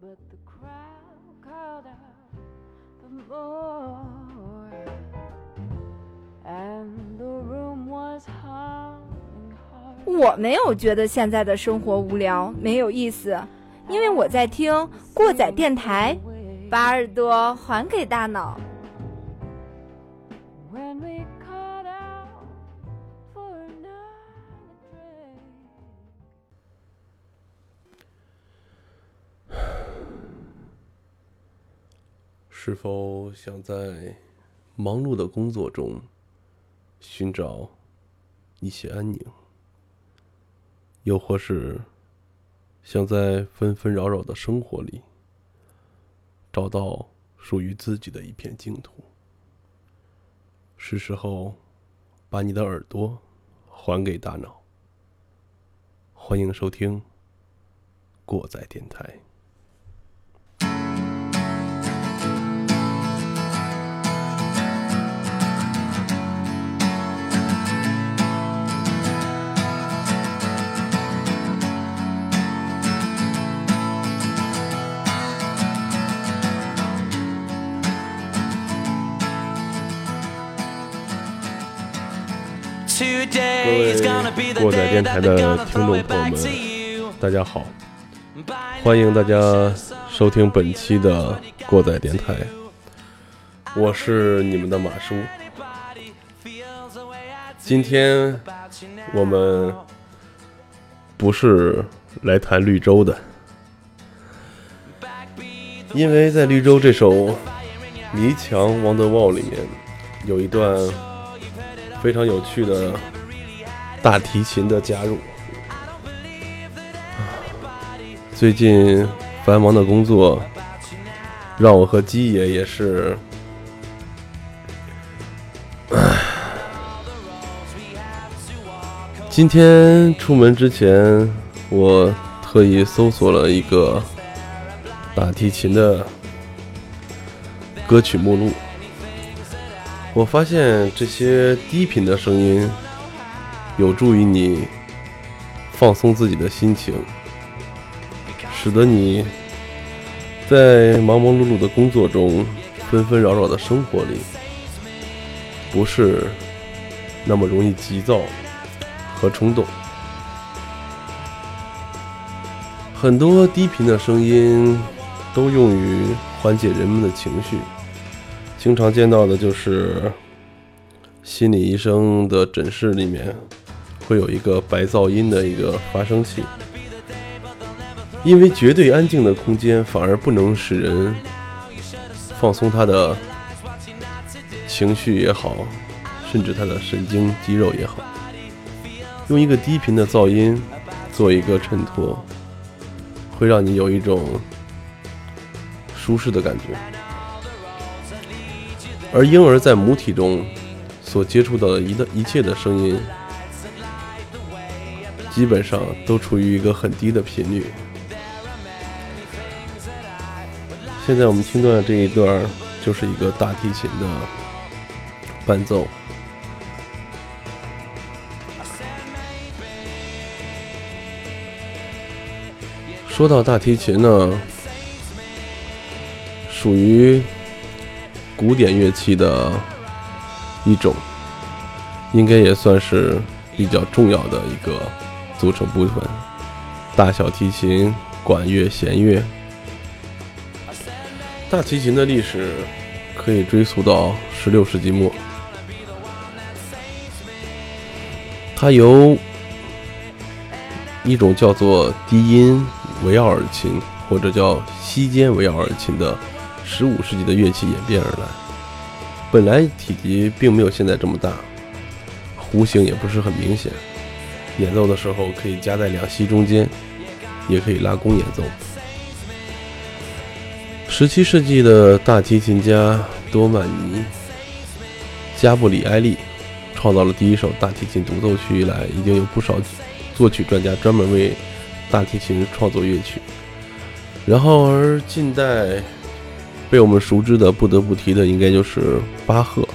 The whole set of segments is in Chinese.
but the crowd called out for more. And the room was hung. 我没有觉得现在的生活无聊没有意思，因为我在听过载电台，把耳朵还给大脑。是否想在忙碌的工作中寻找一些安宁？又或是想在纷纷扰扰的生活里找到属于自己的一片净土？是时候把你的耳朵还给大脑。欢迎收听过载电台。Be the 过载电台的听众朋友们大家好，欢迎大家收听本期的过载电台，我是你们的马叔。今天我们不是来谈绿洲的，因为在绿洲这首《迷墙王德旺》里面有一段非常有趣的大提琴的加入。最近繁忙的工作，让我和鸡爷也是，今天出门之前，我特意搜索了一个大提琴的歌曲目录，我发现这些低频的声音有助于你放松自己的心情。使得你在忙忙碌碌的工作中、纷纷扰扰的生活里，不是那么容易急躁和冲动。很多低频的声音都用于缓解人们的情绪，经常见到的就是心理医生的诊室里面会有一个白噪音的一个发声器。因为绝对安静的空间反而不能使人放松他的情绪也好，甚至他的神经肌肉也好，用一个低频的噪音做一个衬托，会让你有一种舒适的感觉。而婴儿在母体中所接触到的一的一切的声音，基本上都处于一个很低的频率。现在我们听到的这一段就是一个大提琴的伴奏。说到大提琴呢，属于古典乐器的一种，应该也算是比较重要的一个组成部分。大小提琴、管乐、弦乐。大提琴的历史可以追溯到十六世纪末，它由一种叫做低音维奥尔琴或者叫西间维奥尔琴的十五世纪的乐器演变而来。本来体积并没有现在这么大，弧形也不是很明显，演奏的时候可以夹在两膝中间，也可以拉弓演奏。十七世纪的大提琴家多曼尼·加布里埃利创造了第一首大提琴独奏曲以来，已经有不少作曲专家专门为大提琴创作乐曲。然后，而近代被我们熟知的，不得不提的应该就是巴赫，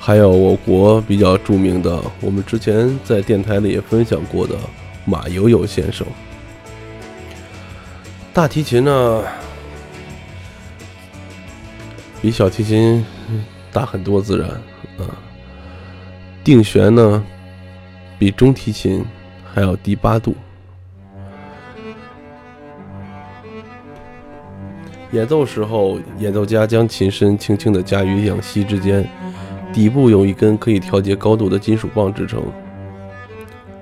还有我国比较著名的，我们之前在电台里也分享过的马友友先生。大提琴呢，比小提琴大很多，自然啊。定弦呢，比中提琴还要低八度。演奏时候，演奏家将琴身轻轻地夹于两膝之间，底部有一根可以调节高度的金属棒支撑。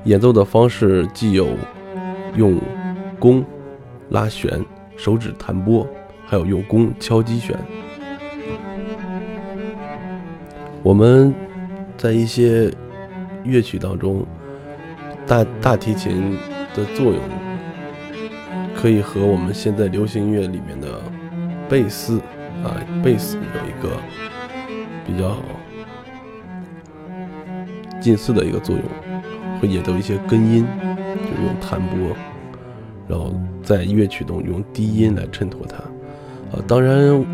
演奏的方式既有用弓拉弦、手指弹拨，还有用弓敲击弦。我们在一些乐曲当中，大大提琴的作用可以和我们现在流行音乐里面的贝斯啊，贝斯有一个比较近似的一个作用，会演奏一些根音，就用弹拨，然后在乐曲中用低音来衬托它。啊，当然，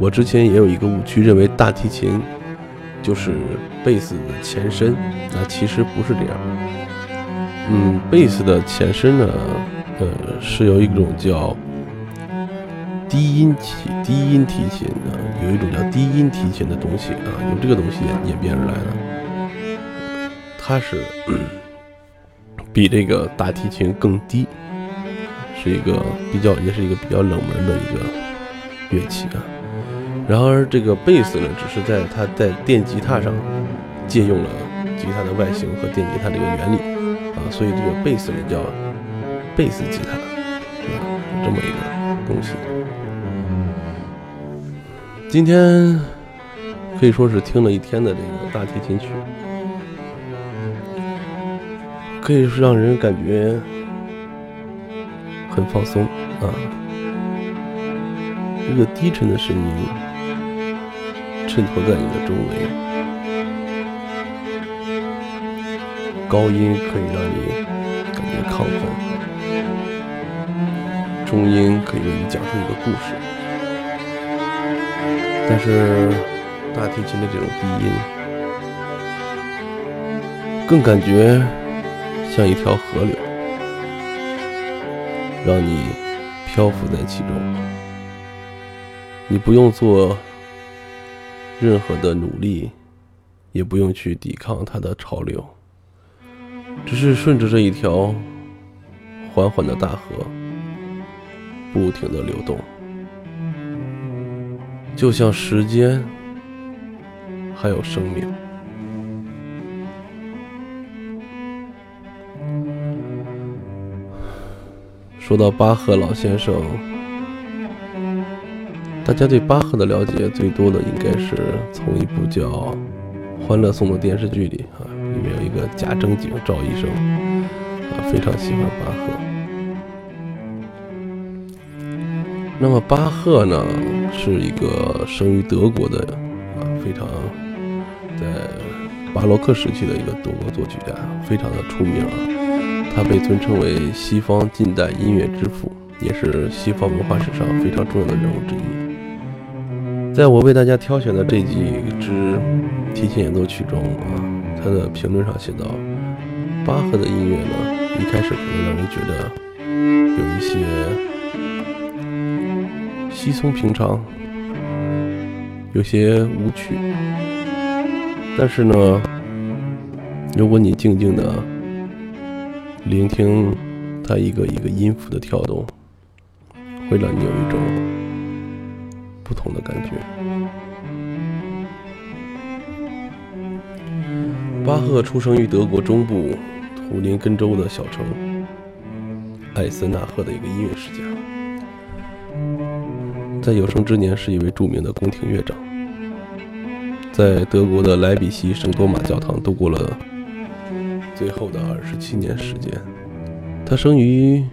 我之前也有一个误区，认为大提琴就是贝斯的前身，那其实不是这样。嗯，贝斯的前身呢，呃，是由一种叫低音提低音提琴啊，有一种叫低音提琴的东西啊，由这个东西演演变而来的。它是 比这个大提琴更低，是一个比较，也是一个比较冷门的一个乐器啊。然而，这个贝斯呢，只是在它在电吉他上借用了吉他的外形和电吉他这个原理啊，所以这个贝斯呢叫贝斯吉他，是这么一个东西。今天可以说是听了一天的这个大提琴曲，可以是让人感觉很放松啊。一个低沉的声音衬托在你的周围，高音可以让你感觉亢奋，中音可以为你讲述一个故事，但是大提琴的这种低音更感觉像一条河流，让你漂浮在其中。你不用做任何的努力，也不用去抵抗它的潮流，只是顺着这一条缓缓的大河，不停的流动，就像时间还有生命。说到巴赫老先生。大家对巴赫的了解最多的应该是从一部叫《欢乐颂》的电视剧里啊，里面有一个假正经赵医生啊，非常喜欢巴赫。那么巴赫呢，是一个生于德国的啊，非常在巴洛克时期的一个德国作曲家，非常的出名啊。他被尊称为西方近代音乐之父，也是西方文化史上非常重要的人物之一。在我为大家挑选的这几支提琴演奏曲中啊，他的评论上写道：巴赫的音乐呢，一开始可能让人觉得有一些稀松平常，有些无趣。但是呢，如果你静静的聆听它一个一个音符的跳动，会让你有一种。不同的感觉。巴赫出生于德国中部图林根州的小城艾森纳赫的一个音乐世家，在有生之年是一位著名的宫廷乐长，在德国的莱比锡圣多玛教堂度过了最后的二十七年时间。他生于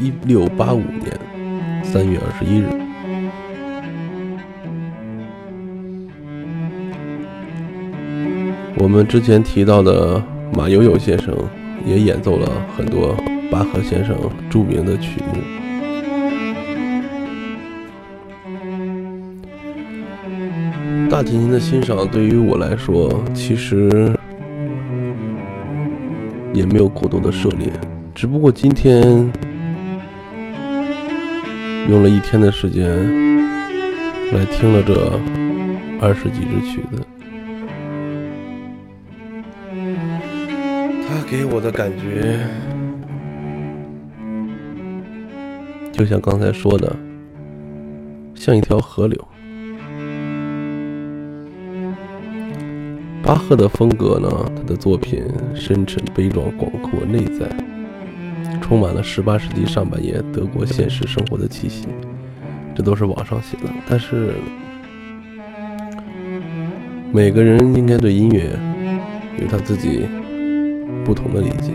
一六八五年三月二十一日。我们之前提到的马友友先生也演奏了很多巴赫先生著名的曲目。大提琴的欣赏对于我来说，其实也没有过多的涉猎，只不过今天用了一天的时间来听了这二十几支曲子。他给我的感觉，就像刚才说的，像一条河流。巴赫的风格呢，他的作品深沉、悲壮、广阔、内在，充满了十八世纪上半叶德国现实生活的气息。这都是网上写的，但是每个人应该对音乐有他自己不同的理解。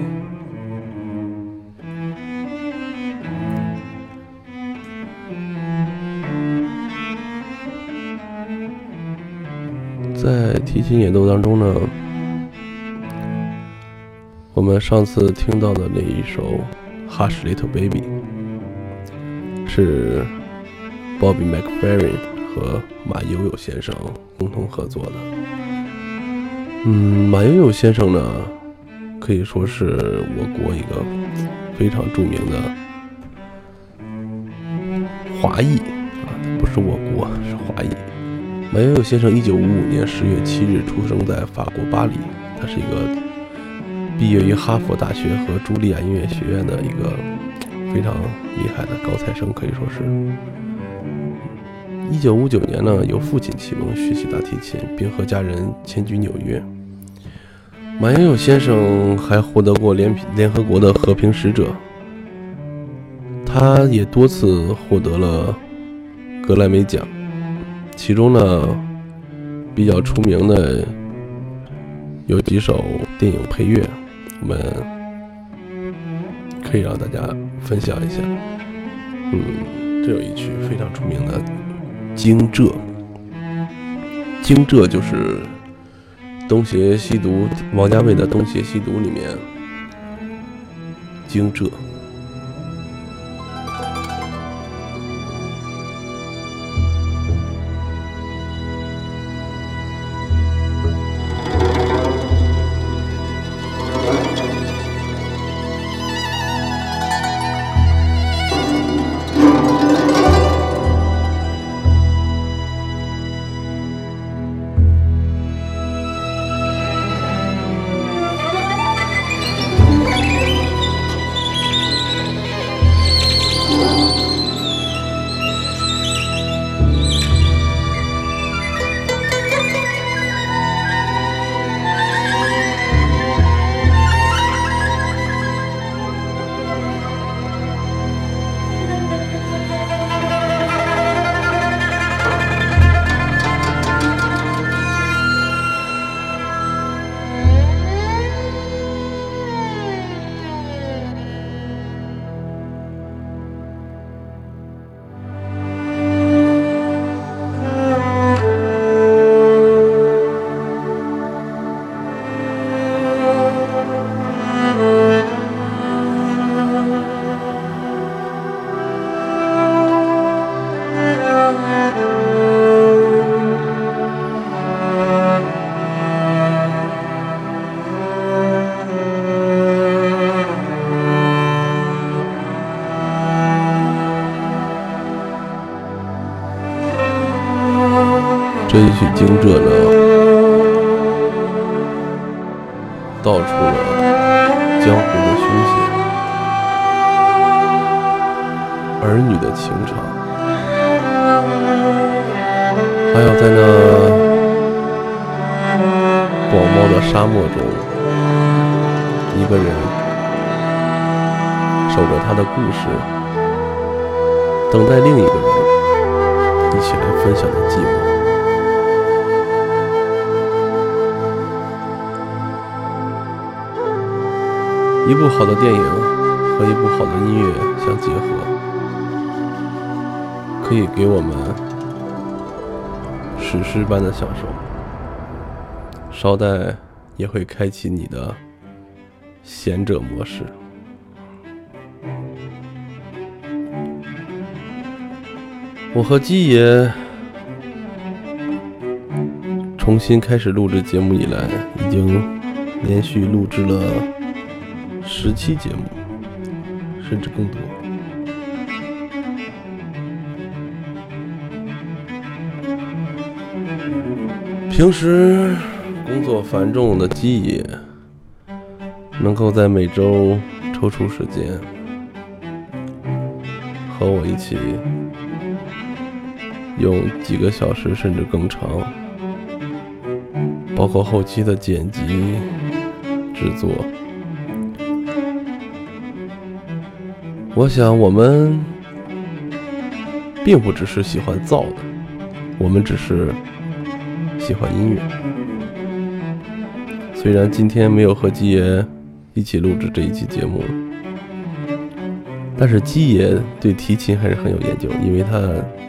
在提琴演奏当中呢，我们上次听到的那一首《Hush Little Baby》是 Bobby McFerrin 和马友友先生共同合作的。嗯，马友友先生呢，可以说是我国一个非常著名的华裔啊，不是我国，是华裔。马友友先生一九五五年十月七日出生在法国巴黎，他是一个毕业于哈佛大学和茱莉亚音乐学院的一个非常厉害的高材生，可以说是。一九五九年呢，由父亲启蒙学习大提琴，并和家人迁居纽约。马友友先生还获得过联联合国的和平使者，他也多次获得了格莱美奖。其中呢，比较出名的有几首电影配乐，我们可以让大家分享一下。嗯，这有一曲非常出名的《惊蛰》，《惊蛰》就是《东邪西毒》王家卫的《东邪西毒》里面《惊蛰》。这一曲《惊蛰》呢，道出了江湖的凶险，儿女的情长，还有在那广袤的沙漠中，一个人守着他的故事，等待另一个人一起来分享的寂寞。一部好的电影和一部好的音乐相结合，可以给我们史诗般的享受。稍待也会开启你的贤者模式。我和鸡爷重新开始录制节目以来，已经连续录制了。十期节目甚至更多。平时工作繁重的记忆能够在每周抽出时间和我一起用几个小时甚至更长包括后期的剪辑制作我想我们并不只是喜欢造的，我们只是喜欢音乐。虽然今天没有和基爷一起录制这一期节目，但是基爷对提琴还是很有研究，因为他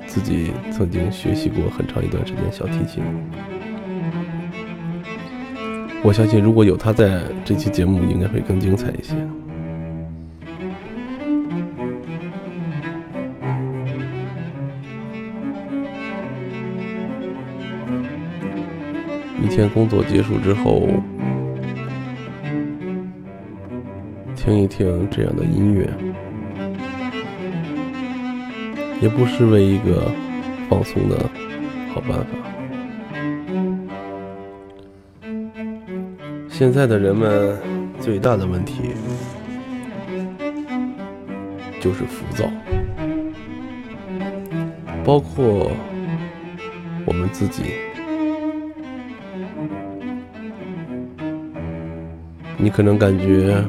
自己曾经学习过很长一段时间小提琴。我相信如果有他在，这期节目应该会更精彩一些。一天工作结束之后，听一听这样的音乐，也不失为一个放松的好办法。现在的人们最大的问题就是浮躁，包括我们自己。你可能感觉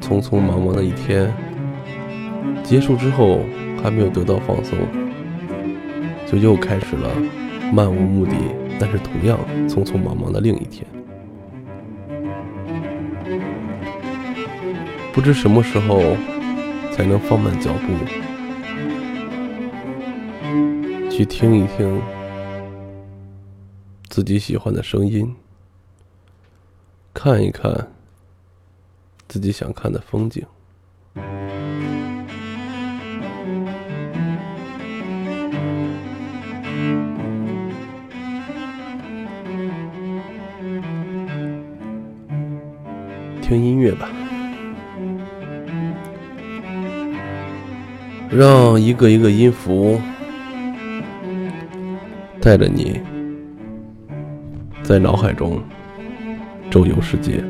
匆匆忙忙的一天结束之后，还没有得到放松，就又开始了漫无目的，但是同样匆匆忙忙的另一天。不知什么时候才能放慢脚步，去听一听自己喜欢的声音。看一看自己想看的风景。听音乐吧，让一个一个音符带着你在脑海中。周游世界。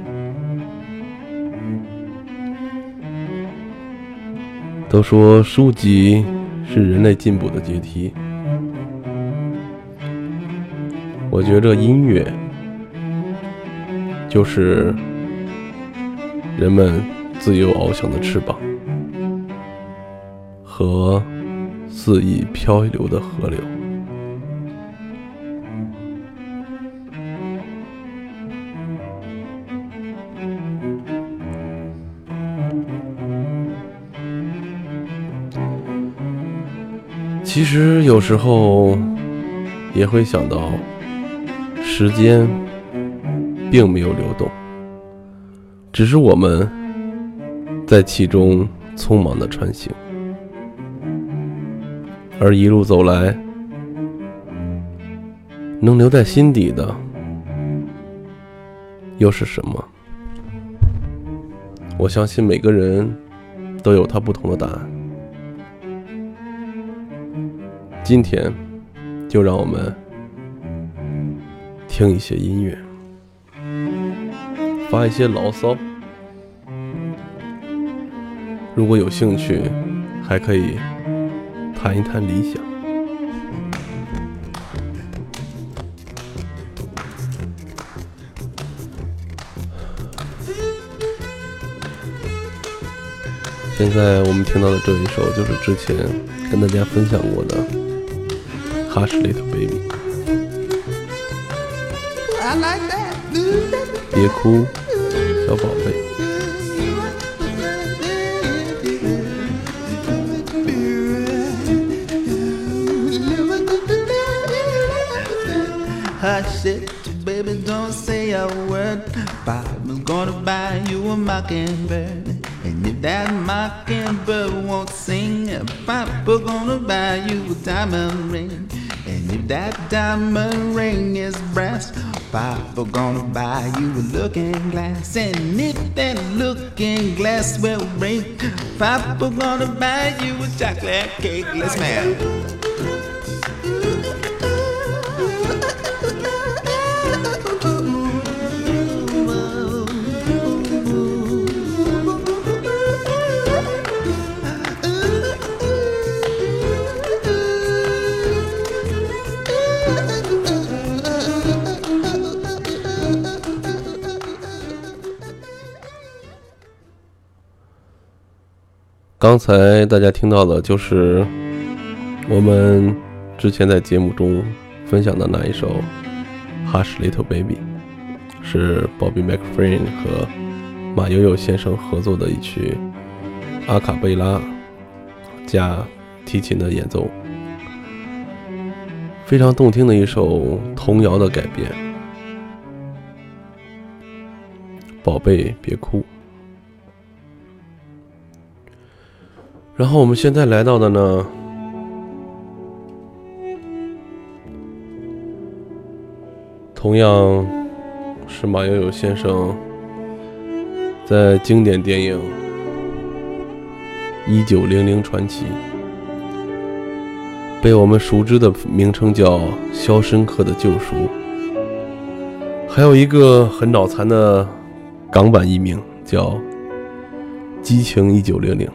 都说书籍是人类进步的阶梯，我觉着音乐就是人们自由翱翔的翅膀和肆意漂流的河流。其实有时候也会想到，时间并没有流动，只是我们在其中匆忙的穿行，而一路走来，能留在心底的又是什么？我相信每个人都有他不同的答案。今天，就让我们听一些音乐，发一些牢骚。如果有兴趣，还可以谈一谈理想。现在我们听到的这一首，就是之前跟大家分享过的。Hush little baby，别哭，小宝贝。Hush it, baby, don't say a word. Papa's gonna buy you a mockingbird. And if that mockingbird won't sing, Papa gonna buy you a diamond ring. That diamond ring is brass, Papa gonna buy you a looking glass. And if that looking glass will break, Papa gonna buy you a chocolate cake. Let's man. 刚才大家听到的就是我们之前在节目中分享的那一首《Hush Little Baby》，是 Bobby mcfrain 和马友友先生合作的一曲阿卡贝拉加提琴的演奏，非常动听的一首童谣的改编。宝贝，别哭。然后我们现在来到的呢，同样是马友友先生在经典电影《一九零零传奇》被我们熟知的名称叫《肖申克的救赎》，还有一个很脑残的港版译名叫《激情一九零零》。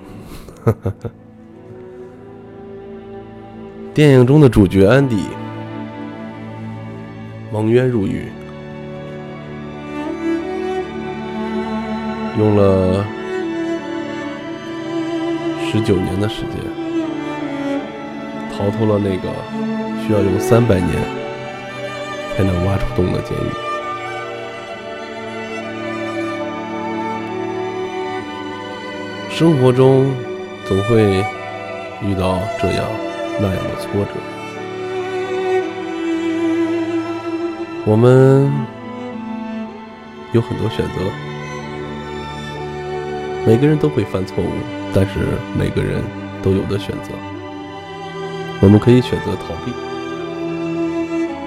电影中的主角安迪蒙冤入狱，用了十九年的时间，逃脱了那个需要用三百年才能挖出洞的监狱。生活中。总会遇到这样那样的挫折，我们有很多选择，每个人都会犯错误，但是每个人都有的选择。我们可以选择逃避，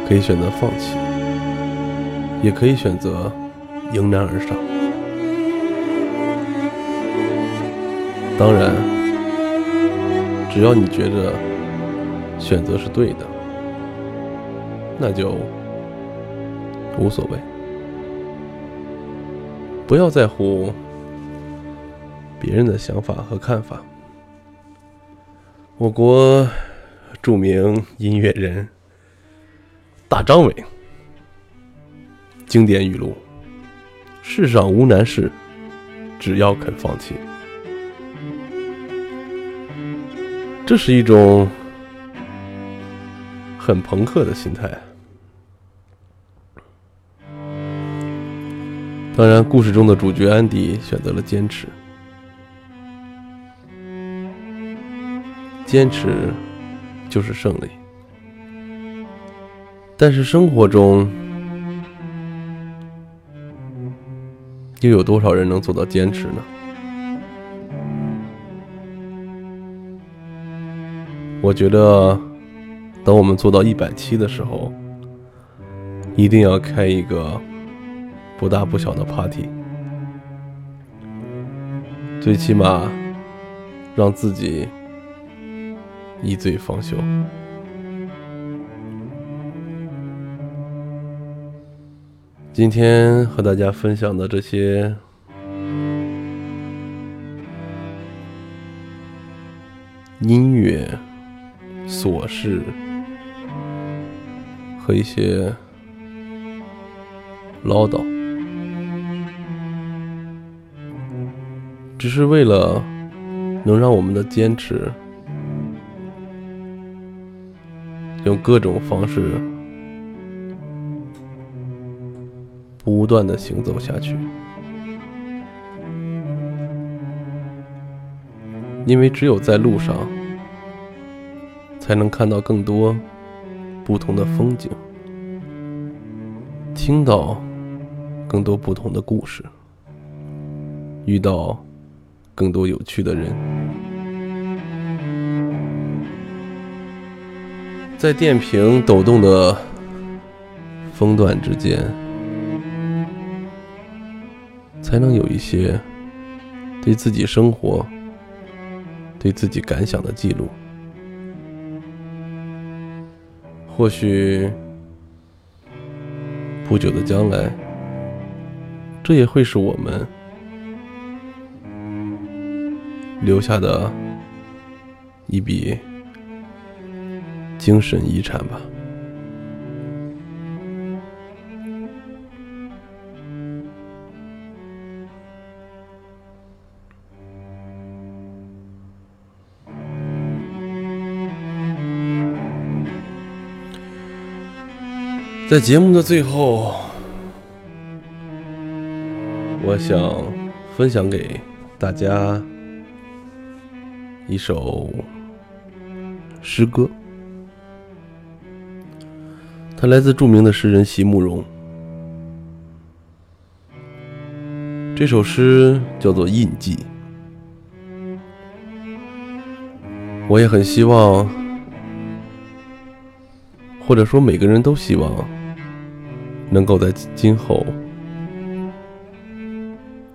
可以选择放弃，也可以选择迎难而上。当然。只要你觉得选择是对的，那就无所谓。不要在乎别人的想法和看法。我国著名音乐人大张伟经典语录：“世上无难事，只要肯放弃。”这是一种很朋克的心态。当然，故事中的主角安迪选择了坚持，坚持就是胜利。但是生活中，又有多少人能做到坚持呢？我觉得，等我们做到一百期的时候，一定要开一个不大不小的 party，最起码让自己一醉方休。今天和大家分享的这些。音乐。琐事和一些唠叨，只是为了能让我们的坚持用各种方式不断的行走下去，因为只有在路上。才能看到更多不同的风景，听到更多不同的故事，遇到更多有趣的人，在电瓶抖动的风段之间，才能有一些对自己生活、对自己感想的记录。或许不久的将来，这也会是我们留下的一笔精神遗产吧。在节目的最后，我想分享给大家一首诗歌，它来自著名的诗人席慕容。这首诗叫做《印记》，我也很希望，或者说每个人都希望，能够在今后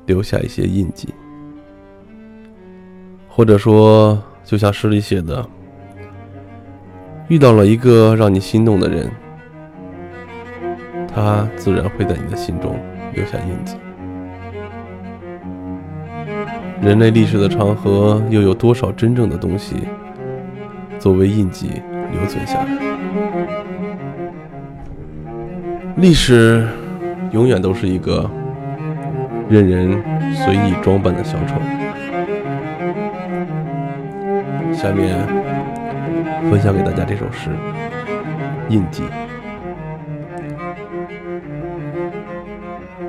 留下一些印记，或者说，就像诗里写的，遇到了一个让你心动的人，他自然会在你的心中留下印记。人类历史的长河，又有多少真正的东西作为印记留存下来？历史永远都是一个任人随意装扮的小丑。下面分享给大家这首诗《印记》。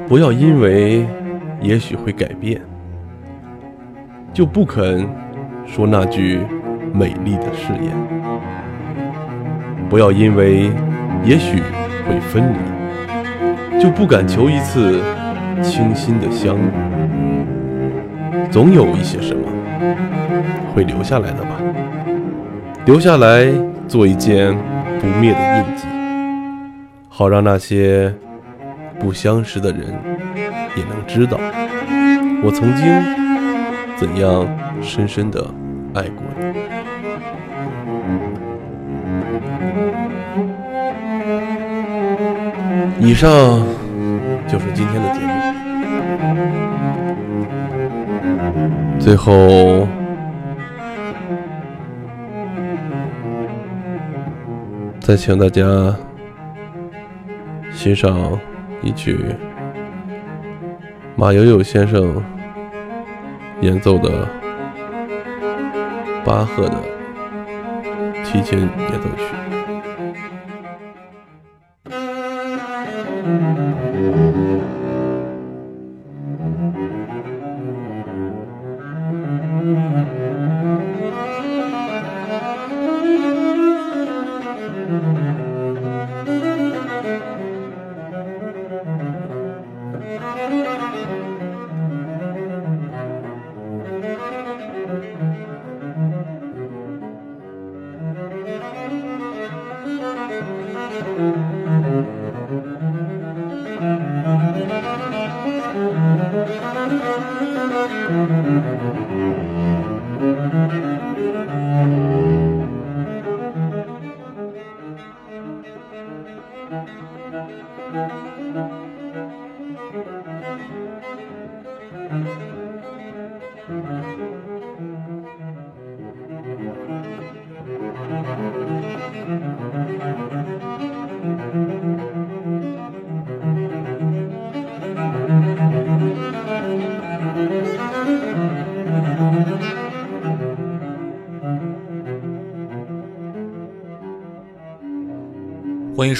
不要因为也许会改变。就不肯说那句美丽的誓言。不要因为也许会分离，就不敢求一次清新的相遇。总有一些什么会留下来的吧，留下来做一件不灭的印记，好让那些不相识的人也能知道，我曾经。怎样深深的爱过你？以上就是今天的节目。最后，再请大家欣赏一曲马友友先生。演奏的巴赫的提琴演奏曲。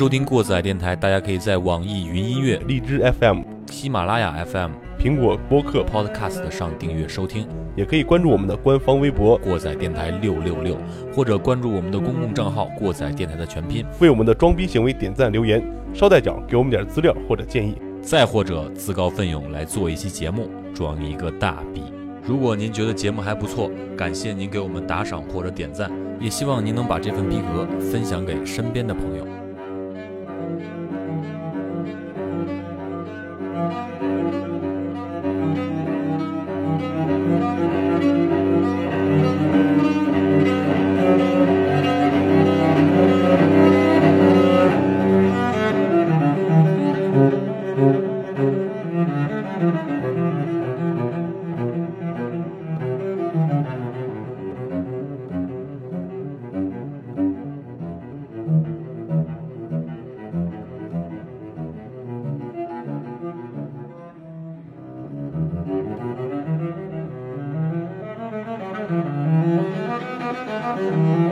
收听过载电台，大家可以在网易云音乐、荔枝 FM、喜马拉雅 FM、苹果播客、Podcast 上订阅收听，也可以关注我们的官方微博“过载电台六六六”，或者关注我们的公共账号“过载电台”的全拼，为我们的装逼行为点赞留言，捎带脚给我们点资料或者建议，再或者自告奋勇来做一期节目，装一个大逼。如果您觉得节目还不错，感谢您给我们打赏或者点赞，也希望您能把这份逼格分享给身边的朋友。Amen.